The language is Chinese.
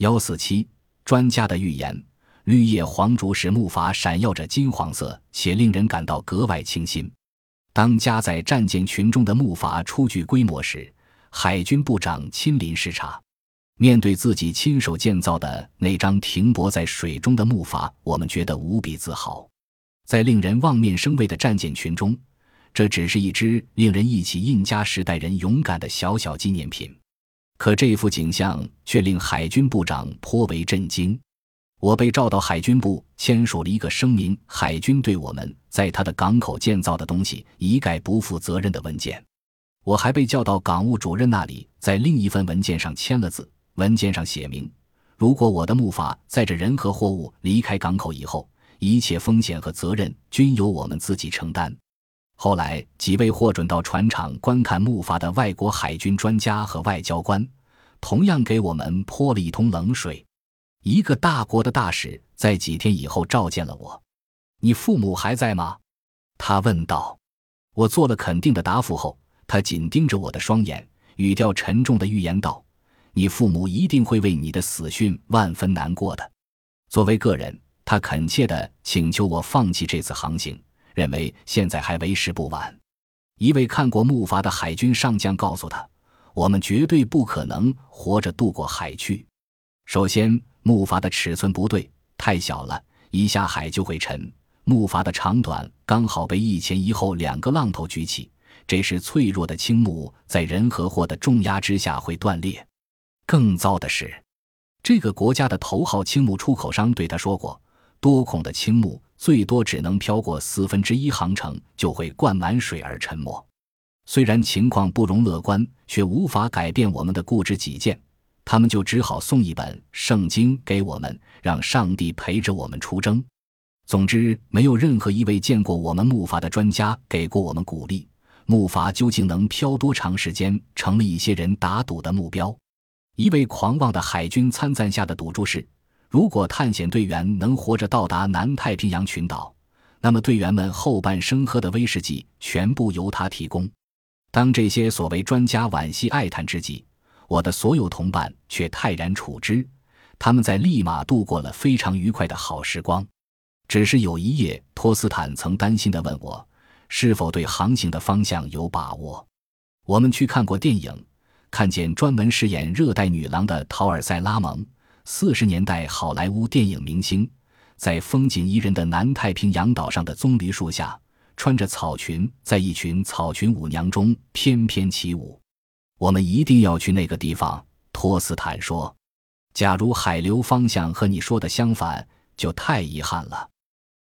幺四七专家的预言：绿叶黄竹使木筏闪耀着金黄色，且令人感到格外清新。当加在战舰群中的木筏初具规模时，海军部长亲临视察。面对自己亲手建造的那张停泊在水中的木筏，我们觉得无比自豪。在令人望面生畏的战舰群中，这只是一只令人忆起印加时代人勇敢的小小纪念品。可这幅景象却令海军部长颇为震惊。我被召到海军部，签署了一个声明：海军对我们在他的港口建造的东西一概不负责任的文件。我还被叫到港务主任那里，在另一份文件上签了字。文件上写明，如果我的木筏载着人和货物离开港口以后，一切风险和责任均由我们自己承担。后来，几位获准到船厂观看木筏的外国海军专家和外交官，同样给我们泼了一桶冷水。一个大国的大使在几天以后召见了我：“你父母还在吗？”他问道。我做了肯定的答复后，他紧盯着我的双眼，语调沉重的预言道。你父母一定会为你的死讯万分难过的。作为个人，他恳切地请求我放弃这次航行，认为现在还为时不晚。一位看过木筏的海军上将告诉他：“我们绝对不可能活着渡过海去。首先，木筏的尺寸不对，太小了，一下海就会沉。木筏的长短刚好被一前一后两个浪头举起，这时脆弱的青木在人和货的重压之下会断裂。”更糟的是，这个国家的头号青木出口商对他说过：“多孔的青木最多只能飘过四分之一航程，就会灌满水而沉没。”虽然情况不容乐观，却无法改变我们的固执己见。他们就只好送一本圣经给我们，让上帝陪着我们出征。总之，没有任何一位见过我们木筏的专家给过我们鼓励。木筏究竟能漂多长时间，成了一些人打赌的目标。一位狂妄的海军参赞下的赌注是：如果探险队员能活着到达南太平洋群岛，那么队员们后半生喝的威士忌全部由他提供。当这些所谓专家惋惜哀叹之际，我的所有同伴却泰然处之。他们在利马度过了非常愉快的好时光。只是有一夜，托斯坦曾担心地问我，是否对航行的方向有把握。我们去看过电影。看见专门饰演热带女郎的陶尔塞拉蒙，四十年代好莱坞电影明星，在风景宜人的南太平洋岛上的棕榈树下，穿着草裙，在一群草裙舞娘中翩翩起舞。我们一定要去那个地方，托斯坦说。假如海流方向和你说的相反，就太遗憾了。